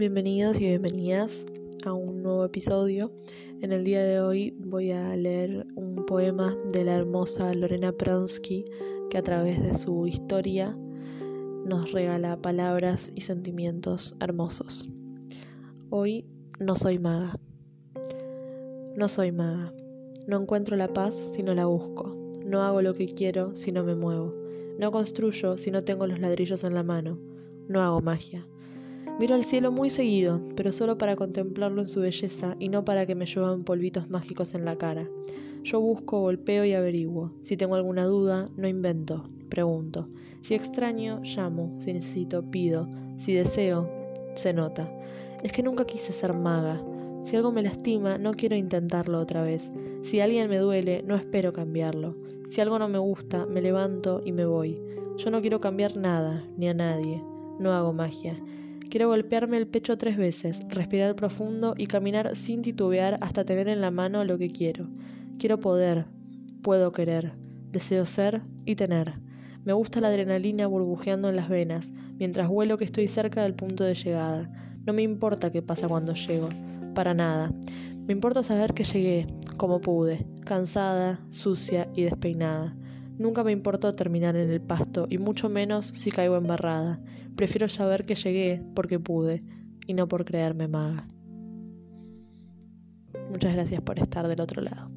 Bienvenidos y bienvenidas a un nuevo episodio. En el día de hoy voy a leer un poema de la hermosa Lorena Pronsky que a través de su historia nos regala palabras y sentimientos hermosos. Hoy no soy maga. No soy maga. No encuentro la paz si no la busco. No hago lo que quiero si no me muevo. No construyo si no tengo los ladrillos en la mano. No hago magia. Miro al cielo muy seguido, pero solo para contemplarlo en su belleza y no para que me lluevan polvitos mágicos en la cara. Yo busco, golpeo y averiguo. Si tengo alguna duda, no invento, pregunto. Si extraño, llamo. Si necesito, pido. Si deseo, se nota. Es que nunca quise ser maga. Si algo me lastima, no quiero intentarlo otra vez. Si alguien me duele, no espero cambiarlo. Si algo no me gusta, me levanto y me voy. Yo no quiero cambiar nada, ni a nadie. No hago magia. Quiero golpearme el pecho tres veces, respirar profundo y caminar sin titubear hasta tener en la mano lo que quiero. Quiero poder, puedo querer, deseo ser y tener. Me gusta la adrenalina burbujeando en las venas, mientras vuelo que estoy cerca del punto de llegada. No me importa qué pasa cuando llego, para nada. Me importa saber que llegué, como pude, cansada, sucia y despeinada. Nunca me importó terminar en el pasto, y mucho menos si caigo embarrada. Prefiero saber que llegué porque pude, y no por creerme maga. Muchas gracias por estar del otro lado.